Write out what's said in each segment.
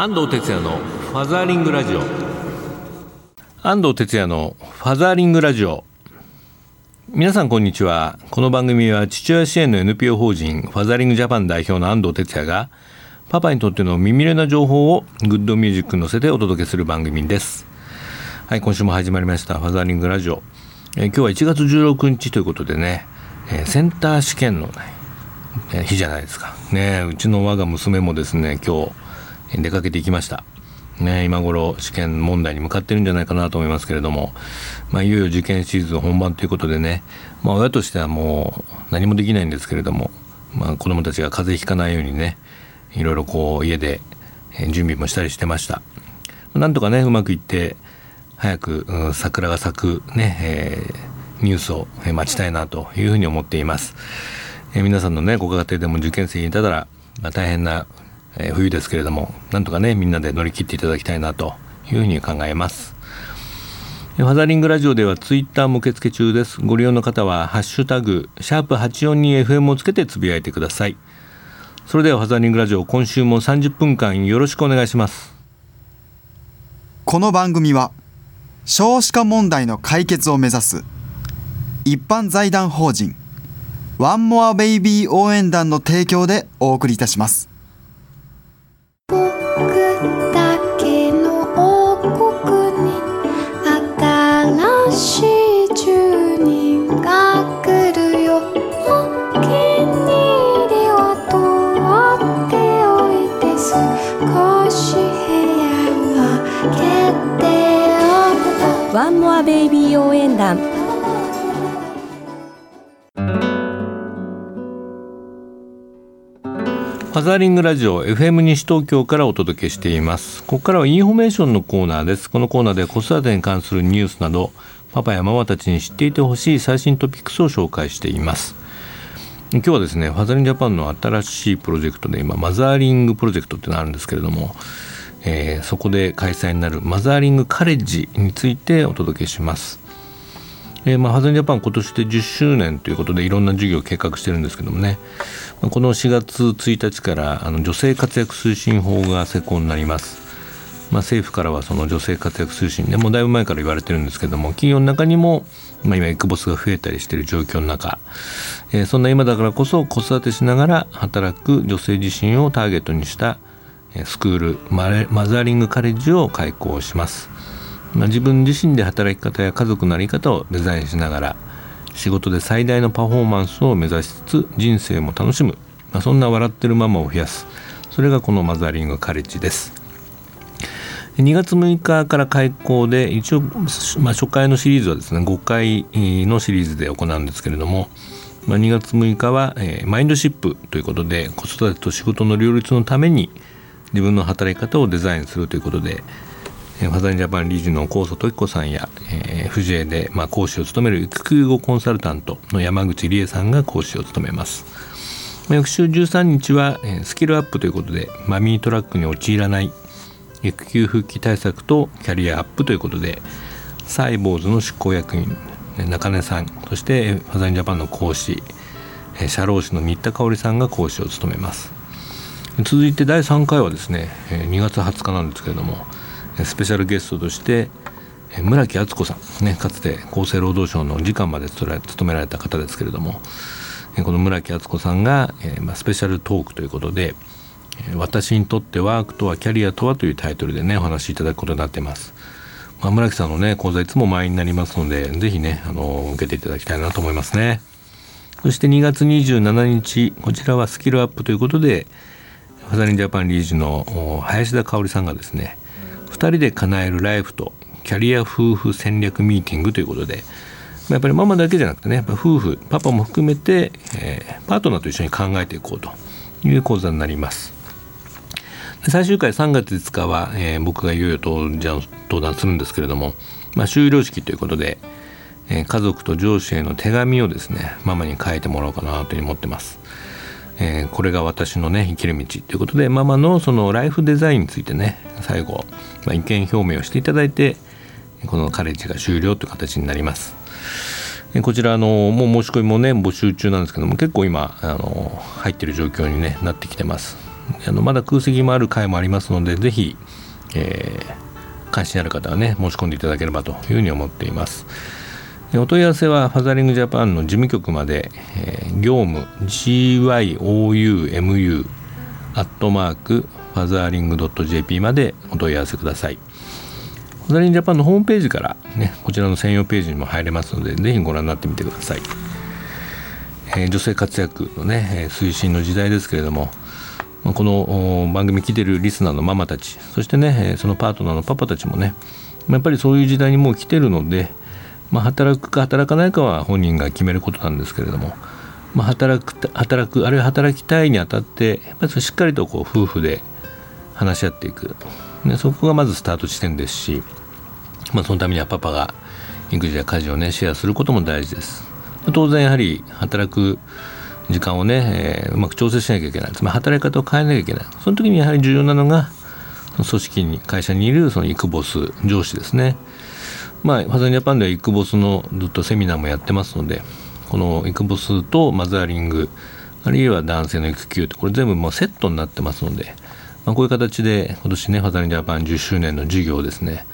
安藤哲也のファザーリングラジオ。安藤哲也のファザーリングラジオ。皆さんこんにちは。この番組は父親支援の NPO 法人ファザーリングジャパン代表の安藤哲也がパパにとっての耳寄りな情報をグッドミュージックに乗せてお届けする番組です。はい今週も始まりましたファザーリングラジオ、えー、今日は1月16日ということでね、えー、センター試験の、ね、日じゃないですか。ねうちの我が娘もですね今日出かけていきました。ね、今頃試験問題に向かってるんじゃないかなと思いますけれども、まあ、いよいよ受験シーズン本番ということでね、まあ、親としてはもう何もできないんですけれども、まあ、子どもたちが風邪ひかないようにね。いろいろこう家で準備もしたりしてました。なんとかねうまくいって早く、桜が咲くね、えー、ニュースを待ちたいなというふうに思っています、えー、皆さんのねご家庭でも受験生にいたら、まあ、大変なえー、冬ですけれどもなんとかねみんなで乗り切っていただきたいなというふうに考えます。ファザリングラジオではツイッターも受付中です。ご利用の方はハッシュタグシャープ 842FM をつけてつぶやいてください。それではファザリングラジオ今週も30分間よろしくお願いします。この番組は少子化問題の解決を目指す一般財団法人ワンモアベイビー応援団の提供でお送りいたします。ンモアベイビー応援団。ファザーリングラジオ FM 西東京からお届けしています。ここからはインフォメーションのコーナーです。このコーナーで子育てに関するニュースなどパパやママたちに知っていてほしい最新トピックスを紹介しています。今日はですねファザーリングジャパンの新しいプロジェクトで今マザーリングプロジェクトってのがあるんですけれどもえー、そこで開催になるマザーリングカレッジについてお届けします。えーまあ、ハザンジャパン今年で10周年ということでいろんな授業を計画してるんですけどもね、まあ、この4月1日からあの女性活躍推進法が施行になります。まあ、政府からはその女性活躍推進でもうだいぶ前から言われてるんですけども企業の中にも、まあ、今エクボスが増えたりしてる状況の中、えー、そんな今だからこそ子育てしながら働く女性自身をターゲットにしたスクールマザーリングカレッジを開校します、まあ、自分自身で働き方や家族の在り方をデザインしながら仕事で最大のパフォーマンスを目指しつつ人生も楽しむ、まあ、そんな笑ってるママを増やす。それがこのマザーリングカレッジです。2月6日から開校で一応、まあ、初回のシリーズはですね5回のシリーズで行うんですけれども、まあ、2月6日は、えー、マインドシップということで子育てと仕事の両立のために自分の働き方をデザインするということでファザリンジャパン理事の高祖時子さんや、えー、藤江で、まあ、講師を務める育休後コンサルタントの山口理恵さんが講師を務めます。翌週13日は、えー、スキルアップということでマミートラックに陥らない育休復帰対策とキャリアアップということでサイボーズの執行役員中根さんそしてファザリンジャパンの講師社労士の新田香織さんが講師を務めます。続いて第3回はですね2月20日なんですけれどもスペシャルゲストとして村木敦子さん、ね、かつて厚生労働省の次官まで務められた方ですけれどもこの村木敦子さんが、スペシャルトークということで「私にとってワークとはキャリアとは」というタイトルでねお話しいただくことになっています。まあ、村木さんのね講座いつも満員になりますのでぜひねあの受けていただきたいなと思いますね。そして2月27日こちらはスキルアップということでファザリンジャパン理事の林田香織さんがですね2人で叶えるライフとキャリア夫婦戦略ミーティングということでやっぱりママだけじゃなくてねやっぱ夫婦パパも含めて、えー、パートナーと一緒に考えていこうという講座になります。最終回3月5日は、えー、僕がいよいよ登壇するんですけれども、まあ、終了式ということで、えー、家族と上司への手紙をですねママに書いてもらおうかなというふうに思ってます。えー、これが私のね生きる道ということでママのそのライフデザインについてね最後、まあ、意見表明をしていただいてこのカレッジが終了という形になります。こちらあのもう申し込みもね募集中なんですけども結構今あの入ってる状況に、ね、なってきてます。あのまだ空席もある回もありますのでぜひ、えー、関心ある方はね申し込んでいただければというふうに思っていますお問い合わせはファザリングジャパンの事務局まで、えー、業務 GYOUMU アットマークファザーリング .jp までお問い合わせください。ファザリングジャパンのホームページからねこちらの専用ページにも入れますのでぜひご覧になってみてください、えー、女性活躍のね推進の時代ですけれどもこの番組来てるリスナーのママたちそしてねそのパートナーのパパたちもねやっぱりそういう時代にもう来てるので、まあ、働くか働かないかは本人が決めることなんですけれども、まあ、働く働くあるいは働きたいにあたってやっぱりしっかりとこう夫婦で話し合っていく、ね、そこがまずスタート地点ですし、まあ、そのためにはパパが育児や家事をねシェアすることも大事です。当然やはり働く時間をね、えー、うまく調整しなきゃいけない。つまり働き方を変えなきゃいけない。その時にやはり重要なのが組織に会社にいるそのイクボス上司ですね。まあファザージャパンではイクボスのずっとセミナーもやってますのでこのイクボスとマザーリングあるいは男性の育休ってこれ全部もうセットになってますので、まあ、こういう形で今年ねファザージャパン10周年の授業をですね、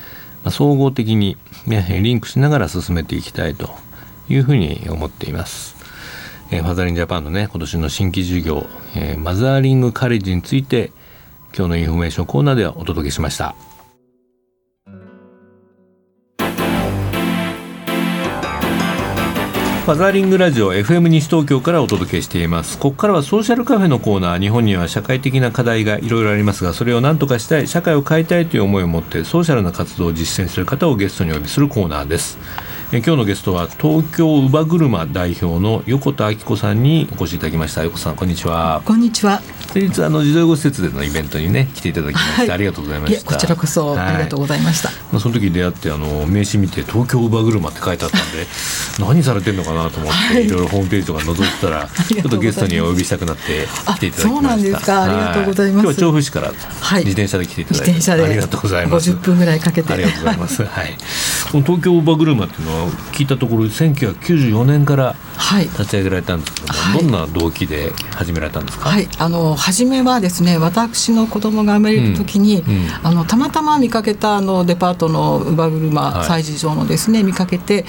まあ、総合的に、ね、リンクしながら進めていきたいというふうに思っています。えー、ファザーリングジャパンのね今年の新規事業、えー、マザーリングカレッジについて今日のインフォメーションコーナーではお届けしました。ファザーリングラジオ FM 西東京からお届けしています。ここからはソーシャルカフェのコーナー日本には社会的な課題がいろいろありますがそれを何とかしたい社会を変えたいという思いを持ってソーシャルな活動を実践する方をゲストにお呼びするコーナーです。え今日のゲストは東京乳母車代表の横田明子さんにお越しいただきました。横さんこんにちは。こんにちは。先日あの児童養護施設でのイベントにね来ていただきまして、はい、ありがとうございました。こちらこそありがとうございました、はい、まあ、その時出会ってあの名刺見て東京乳母車って書いてあったんで何されてるのかなと思って、はい、いろいろホームページとか覗いてたらちょっとゲストにお呼びしたくなって来ていただきました。そうなんですか。ありがとうございます、今日は調布市から自転車で来ていただいて、自転車でありがとうございます。50分ぐらいかけて。ありがとうございます。はい。この東京乳母車っていうのは聞いたところ1994年から立ち上げられたんですけども、はい、どんな動機で始められたんですか、はい、あの初めはですね私の子供が生まれる時に、うんうん、あのたまたま見かけたあのデパートの乳母車催事場のですね、見かけて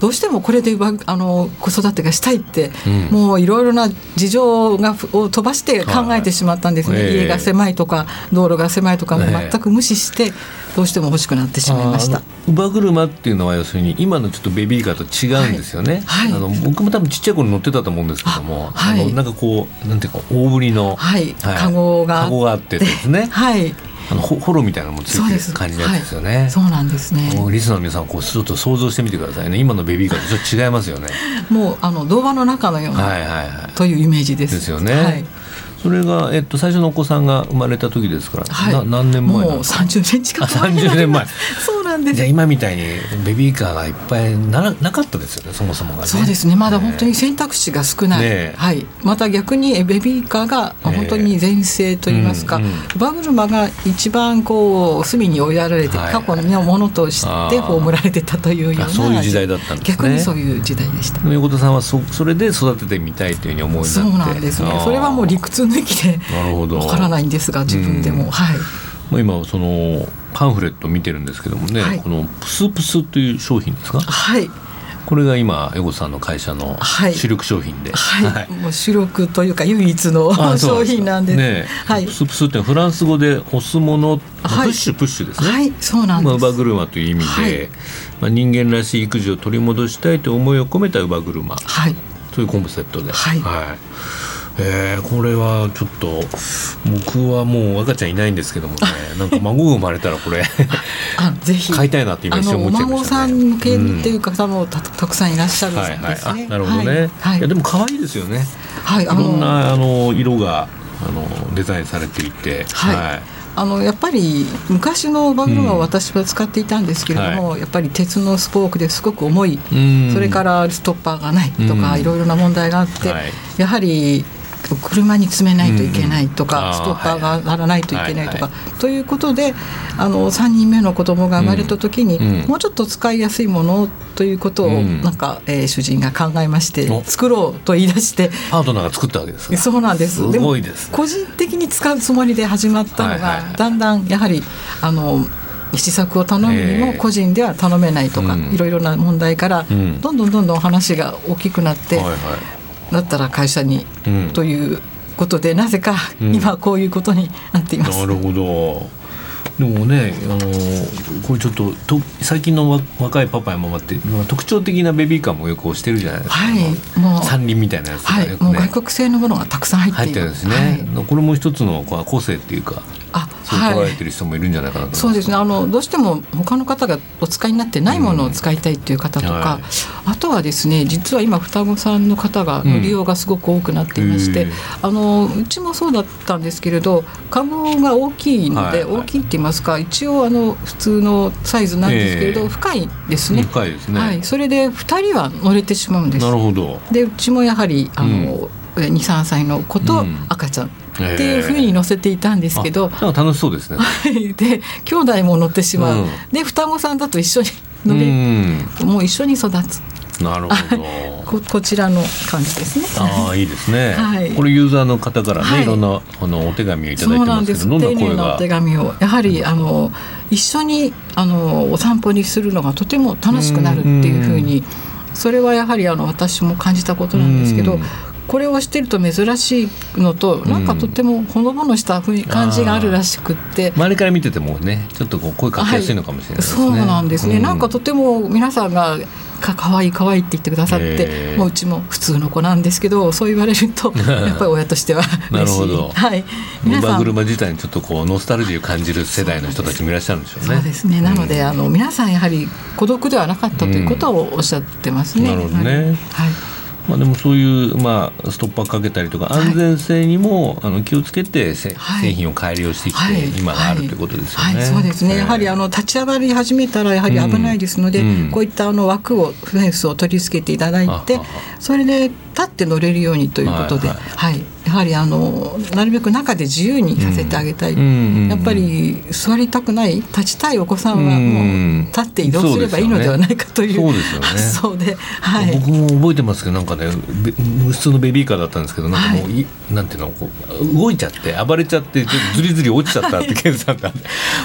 どうしてもこれであの子育てがしたいって、うん、もういろいろな事情がを飛ばして考えてしまったんですね、はい、家が狭いとか道路が狭いとかも全く無視して。どうしても欲しくなってしまいました。乳母車っていうのは要するに今のちょっとベビーカーと違うんですよね、はい。はい、あの僕も多分ちっちゃい頃乗ってたと思うんですけども、はい、あのなんかこうなんていうか大ぶりの、はい、カゴが。カゴがあってですね。はいあのホロみたいなのもついてる感じのやつですよね。そうなんですね。リスナーの皆さんこうちょっと想像してみてくださいね。今のベビーカーとちょっと違いますよね。もうあの動画の中のような、はいはいはい、というイメージです。ですよね。はいそれが、えっと、最初のお子さんが生まれた時ですから、はい、何年前もう30年近く前30年前なん今みたいにベビーカーがいっぱいななかったですよねそもそもが、ね、そうですね。まだ本当に選択肢が少ない、ね、はい、また逆にベビーカーが本当に全盛といいますか、ねうんうん、バグルマが一番こう隅に追いやられて、はい、過去のものとして葬られてたというようなそういう時代だったんですね。逆にそういう時代でした。横田さんはそそれで育ててみたいというふうに思うそうなんですね。それはもう理屈抜きでわからないんですが自分でも、うん、はい。今そのパンフレット見てるんですけどもね、はい、このプスプスという商品ですか？はい。これが今エゴさんの会社の主力商品で、はい、はい、もう主力というか唯一の商品なんです。ね、はい、プスプスってフランス語で押すもの、プッシュプッシュですね。はい、そうなんです。まあ、乳母車という意味で、まあ人間らしい育児を取り戻したいという思いを込めた乳母車、はい、というコンセプトで、はい、はいえー、これはちょっと僕はもう赤ちゃんいないんですけどもね。なんか孫が生まれたらこれあぜひ。買いたいなって今一瞬思っちゃいました、ね、お孫さん向けっていう方もたたくさんいらっしゃるんですね、はいはい、なるほどね、はい、い。やでも可愛いですよね、はい、いろんなあの色があのデザインされていて。はい、はい。あのやっぱり昔のバグルマを私は使っていたんですけれども、うんはい、やっぱり鉄のスポークですごく重い、それからストッパーがないとか、いろいろな問題があって、はい、やはり車に詰めないといけないとか、うんストッパーがならないといけないとか、はということであの3人目の子供が生まれた時に、うん。うん。もうちょっと使いやすいものということを、うん。なんか、えー主人が考えましてお。作ろうと言い出して。パートナーが作ったわけですか？そうなんです。すごいですね。個人的に使うつもりで始まったのが、はいはい。はいだんだんやはりあの試作を頼むにもええ個人では頼めないとか、うん。いろいろな問題から、うん。どんどんどんどん話が大きくなって、はいはいだったら会社に、うん。ということでなぜかうん。今こういうことになっています。なるほど。でもねあのこれちょっとと最近のわ若いパパやママってまあ特徴的なベビーカーもよくしてるじゃないですか、はいもう三輪みたいなやつとかはい、もう外国製のものがたくさん入っている入ってるんですね、はい。これも一つのこう個性っていうかあそう捉えてる人もい。るんじゃないかなと思いそうですね。あのどうしても他の方がお使いになってないものを使いたいっていう方とか、うんはい。あとはですね実は今双子さんの方がうん。の利用がすごく多くなっていまして、へえあのうちもそうだったんですけれど株が大きいので、はい。はい大きいって言いますか一応あの普通のサイズなんですけれど、ええ。深いですね。深いですね、はい、それで2人は乗れてしまうんです。なるほど。でうちもやはりあの、23歳の子とうん。赤ちゃんっていうふうに乗せていたんですけど、楽しそうですね。で兄弟も乗ってしまう、うん。で双子さんだと一緒に乗れ、うん。もう一緒に育つ。なるほど。ここちらの感じですね。ああいいですね、はい。これユーザーの方からね、はい。い、ろんなあのお手紙をいただいてますけどどんな声丁寧なおが手紙を。やはりあの一緒にあのお散歩にするのがとても楽しくなるっていうふうにそれはやはりあの私も感じたことなんですけどうんこれをしてると珍しいのとなんかとてもほのぼのした感じがあるらしくって。周りから見ててもねちょっとこう声かけやすいのかもしれないですね、そうなんですね、うなんかとても皆さんがかかわいいかわいいって言ってくださって、もううちも普通の子なんですけどそう言われると やっぱり親としてはなる嬉しい。ほど。はい。皆さん。車自体にちょっとこうノスタルジーを感じる世代の人たちもいらっしゃるんでしょうね。そうですね。なので、うんあの皆さんやはり孤独ではなかったということをおっしゃってますね。なるほどね。はい、はいまあでもそういうまあストッパーかけたりとかはい。安全性にもあの気をつけてせはい。製品を改良してきはい。て今があるとい。うことですよね。はい、そうですね。ええ。やはりあの立ち上がり始めたらやはり危ないですので、うん。こういったあの枠をフェンスを取り付けていただいてそれで立って乗れるようにということで、ははい。い、やはりあのなるべく中で自由にさせてあげたい。やっぱり座りたくない立ちたいお子さんはもう立って移動すればいいのではないかという。そうですよね。発想で、はい。僕も覚えてますけどなんかねべ普通のベビーカーだったんですけどなんかもうい、なんていうのこう動いちゃって暴れちゃってずりずり落ちちゃったってケンさんが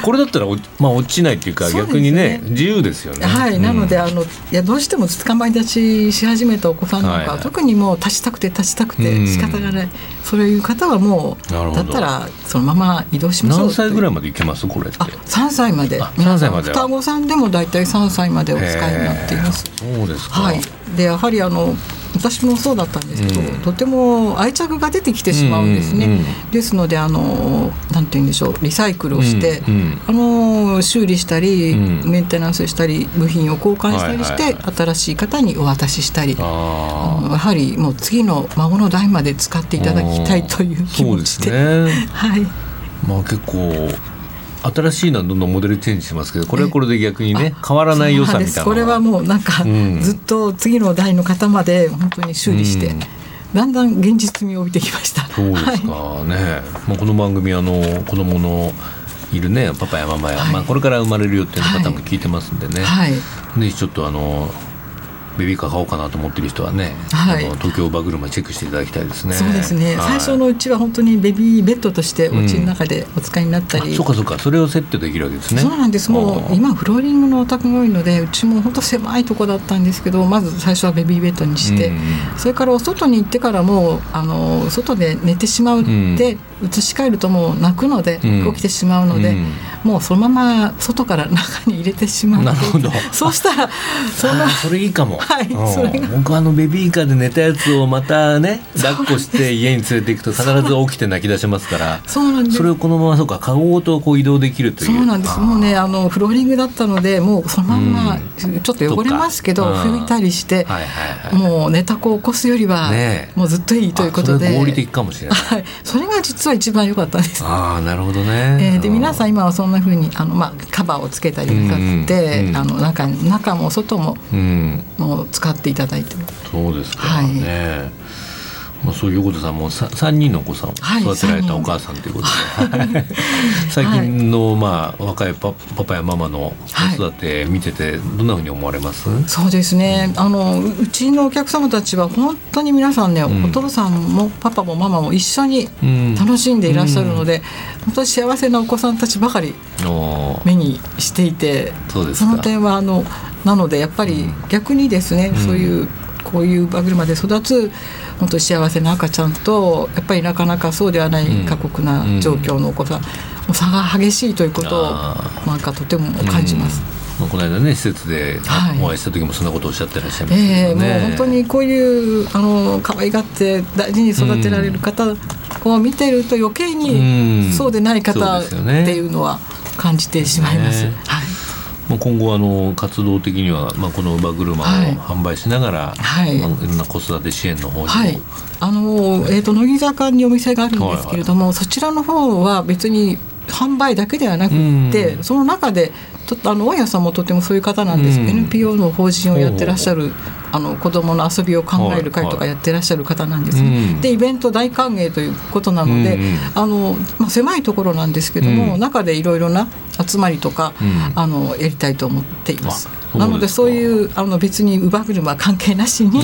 これだったらおまあ落ちないっていうか逆にね自由ですよね。はい、なのでうんあのいやどうしても捕まり立ちし始めたお子さんなんかは、はいはい。特にもう立ちたくて立ちたくて仕方がない、そういう方はもうだったらそのまま移動しましょう何歳ぐらいいまでいけますこれって？あ3歳まであ皆さん3歳までは双子さんでも大体3歳までお使いになっています。そうですか。はい、でやはりあの私もそうだったんですけど、うん。とても愛着が出てきてしまうんですね、うんうんうん。ですのであのなんて言うんでしょうリサイクルをして、うんうん。あの修理したり、うん。メンテナンスしたり部品を交換したりして、はいはいは新しい方にお渡ししたりやはりもう次の孫の代まで使っていただきたいという気持ちで。ですね。はい。まあ結構新しいのはどんどんモデルチェンジしますけどこれはこれで逆にね変わらない良さみたいなこれはもうなんか、うんずっと次の代の方まで本当に修理して、うん。だんだん現実味を帯びてきました。そうですか。はい。ね、まあ、この番組あの子供のいるねパパやママや、はい。まあ、これから生まれる予定の方も聞いてますんでね、はい。ぜひちょっとあのベビーカー買おうかなと思ってる人はね、はい。あの東京バグルマチェックしていただきたいですね。そうですね、はい。最初のうちは本当にベビーベッドとしてお家の中でお使いになったり、あそうかそうか。それをセットできるわけですね。そうなんです。もう今フローリングのお宅が多いのでうちも本当狭いとこだったんですけどまず最初はベビーベッドにして、うんそれからお外に行ってからもあの外で寝てしまうって、移し替えるともう泣くので、うん。起きてしまうので、うん。もうそのまま外から中に入れてしまう。なるほど。そうしたらそんなそれいいかも、はいうん。それが。僕あのベビーカーで寝たやつをまたね 抱っこして家に連れていくと必ず起きて泣き出しますから。そうなんです。それをこのままそうかカゴごとこう移動できるという。そうなんです。もうねあのフローリングだったのでもうそのまん。ま、ちょっと汚れますけど拭いたりして、はいはいはい。もう寝た子を起こすよりは、ねえ。もうずっといいということで。合理的かもしれない。はい、それが実は一番良かったです。ああなるほどね、えーで皆さん今はそんな風にあのまあカバーをつけたりなさって、うんうん。あの中に中も外もうん。もう使っていただいてます。そうですか、はい。ねまあ、そういう横田さんもさ3人のお子さんを育てられたお母さんということで、はい、最近の、まあ、若いパパパやママの子育て見ててどんなふうに思われます、そうですね。あのうちのお客様たちは本当に皆さんね、うん、お父さんもパパもママも一緒に楽しんでいらっしゃるので、うん、本当に幸せなお子さんたちばかり目にしていてその点はあのなのでやっぱり逆にですね、そういうこういう歯車で育つ本当に幸せな赤ちゃんとやっぱりなかなかそうではない過酷な状況のお子さん、もう差が激しいということをなんかとても感じます。まあ、この間ね施設でお会いした時もそんなことをおっしゃってらっしゃいますね、えー、もう本当にこういうあの可愛がって大事に育てられる方を見てると余計にそうでない方っていうのは感じてしまいます。すね、はいまあ、今後あの活動的には、まあ、この乳母車を販売しながら、はい。まあ、いろんな子育て支援の方にも、はい、あのえーと、乃木坂にお店があるんですけれども、はいはい、そちらの方は別に販売だけではなくて、その中でとあの大家さんもとてもそういう方なんです、うん、NPO の法人をやってらっしゃるあの子どもの遊びを考える会とかやってらっしゃる方なんですね、はいはい、でイベント大歓迎ということなので、うん、あのまあ、狭いところなんですけども、うん、中でいろいろな集まりとか、あのやりたいと思っています。なのでそういうあの別に乳母車関係なしに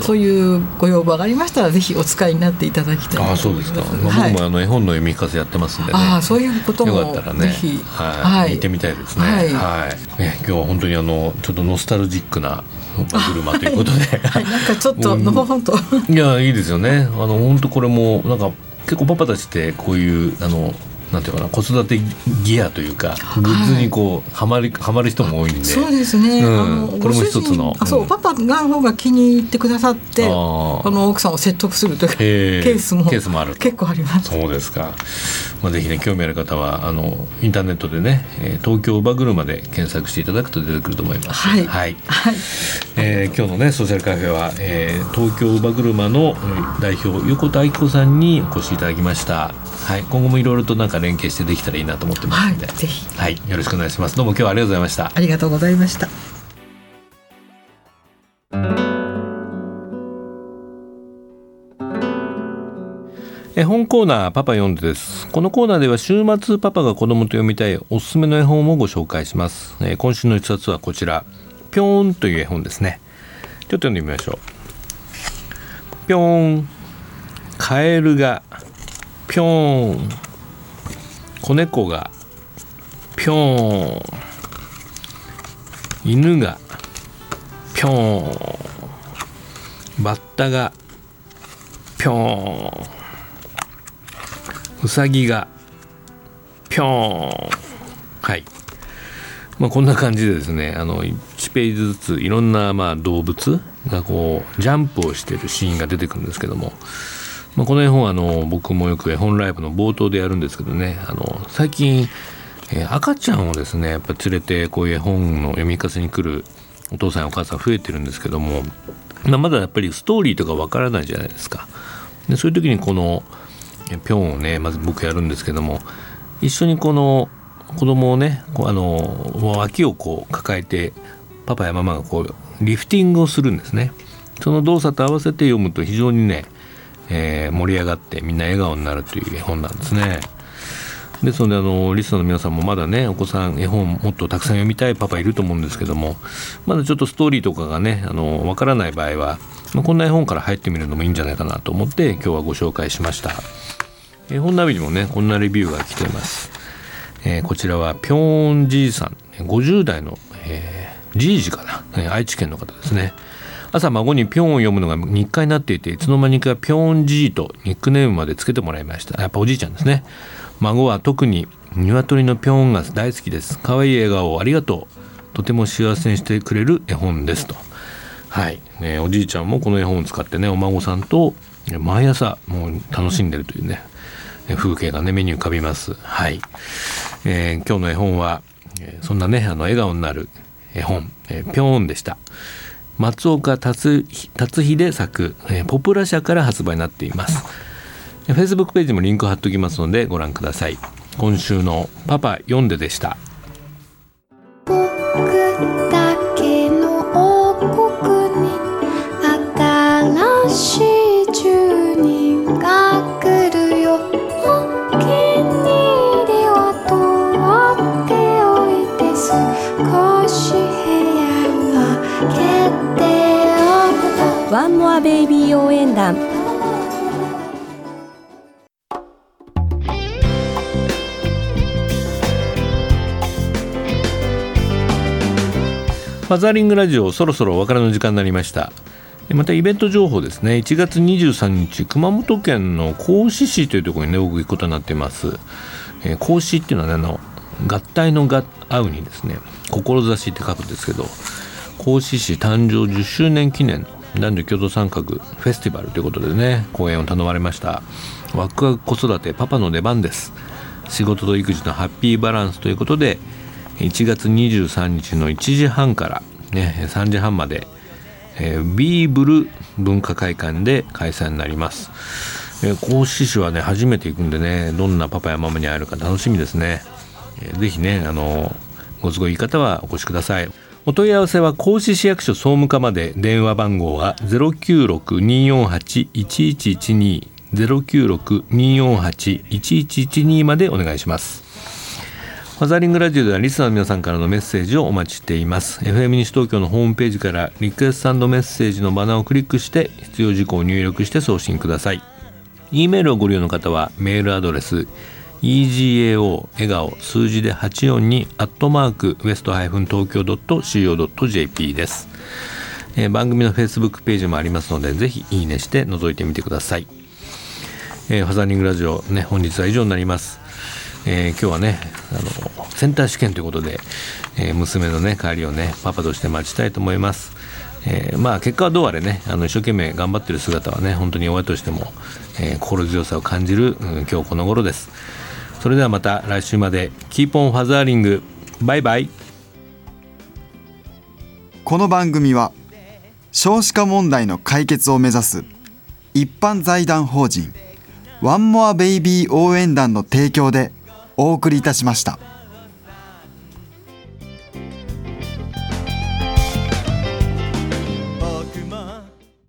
そういうご要望がありましたらぜひお使いになっていただきたい。あそうですか、まあ、僕もあの絵本の読み聞かせやってますんでね。あそういうこともよかったらね。ぜひ、はい、見てみたいですね。はい、はい。ね、今日は本当にあのちょっとノスタルジックな車ということで、はい、なんかちょっとのほほんと。いやいいですよね。あの本当これもなんか結構パパたちってこういうあのなんていうかな子育てギアというかグッズにこうはまりはまる人も多いんで。そうですね、うん、これも一つのあそう、パパが方が気に入ってくださってあの奥さんを説得するというケースもケースもある結構あります。そうですか、まあ、ぜひね興味ある方はあのインターネットでね東京バグルまで検索していただくと出てくると思います。はい、はい。はい。えー、今日のねソーシャルカフェは、えー、東京バグルマの代表横田愛子さんにお越しいただきましたはい、今後もいろいろとなんか連携してできたらいいなと思ってますので、はい、ぜひ、はい、よろしくお願いします。どうも今日はありがとうございました。ありがとうございました。絵本コーナーパパ読んでです。このコーナーでは週末パパが子供と読みたいおすすめの絵本をご紹介します、えー、今週の一冊はこちら。ぴょーんという絵本ですね。ちょっと読んでみましょう。ぴょーん。カエルがぴょーん子猫が。ぴょーん犬が。ぴょーんバッタが。ぴょーんうさぎが。ぴょーんはい。まあこんな感じでですねあの1ページずついろんなまあ動物がこうジャンプをしてるシーンが出てくるんですけども。まあ、この絵本はあの僕もよく絵本ライブの冒頭でやるんですけどねあの最近、えー、赤ちゃんをですねやっぱ連れてこういう絵本の読み聞かせに来るお父さんやお母さん増えてるんですけども、まあ、まだやっぱりストーリーとかわからないじゃないですか。でそういう時にこのピョンをねまず僕やるんですけども一緒にこの子供をねこうあの脇をこう抱えてパパやママがこうリフティングをするんですね。その動作と合わせて読むと非常にねえー、盛り上がってみんな笑顔になるという絵本なんですね。ですのであのリスナーの皆さんもまだねお子さん絵本もっとたくさん読みたいパパいると思うんですけどもまだちょっとストーリーとかがねあの分からない場合は、まあ、こんな絵本から入ってみるのもいいんじゃないかなと思って今日はご紹介しました。絵本ナビにもねこんなレビューが来ています、えー、こちらはぴょーんじいさん。50代の、えー、じいじかな、愛知県の方ですね。朝孫にピョンを読むのが日課になっていていつの間にかピョンじいとニックネームまでつけてもらいました。やっぱおじいちゃんですね。孫は特に鶏のピョンが大好きです。可愛い笑顔をありがとう。とても幸せにしてくれる絵本ですと。はい、ね、おじいちゃんもこの絵本を使ってねお孫さんと毎朝もう楽しんでるというね風景がね目に浮かびます。はい、えー、今日の絵本はそんなねあの笑顔になる絵本、えー、ピョンでした。松岡達秀作、えー、ポプラ社から発売になっています。フェイスブックページもリンク貼っておきますのでご覧ください。今週のパパ読んででした。ワンモアベイビー応援団。ファザリングラジオそろそろお別れの時間になりました。またイベント情報ですね。1月23日熊本県の合志市というところにね僕行くことになっています。えー、孔子っていうのはねあの合体の合うにですね志って書くんですけど孔子市誕生10周年記念男女共同参画フェスティバルということでね講演を頼まれました。ワクワク子育てパパの出番です。仕事と育児のハッピーバランスということで1月23日の1時半からね3時半まで、えー、ビーブル文化会館で開催になります。えー、講師市はね初めて行くんでねどんなパパやママに会えるか楽しみですね、えー、ぜひねあのご都合いい方はお越しください。お問い合わせは講師市役所総務課まで。電話番号は096-248-1112 096-248-1112までお願いします。ファザリングラジオではリスナーの皆さんからのメッセージをお待ちしています。FM 西東京のホームページからリクエストメッセージのバナーをクリックして必要事項を入力して送信ください。E メールをご利用の方はメールアドレス egao 笑顔数字で842アットマークウエストハイフン東京 .co.jp です、えー、番組の Facebook ページもありますのでぜひいいねして覗いてみてください、えー、ファザーニングラジオね本日は以上になります、えー、今日はねあのセンター試験ということで、えー、娘のね帰りをねパパとして待ちたいと思います。えー、まあ結果はどうあれねあの一生懸命頑張ってる姿はね本当に親としても、えー、心強さを感じる、うん、今日この頃です。それではまた来週まで。キーポンファザーリングバイバイこの番組は少子化問題の解決を目指す一般財団法人ワンモアベイビー応援団の提供でお送りいたしました。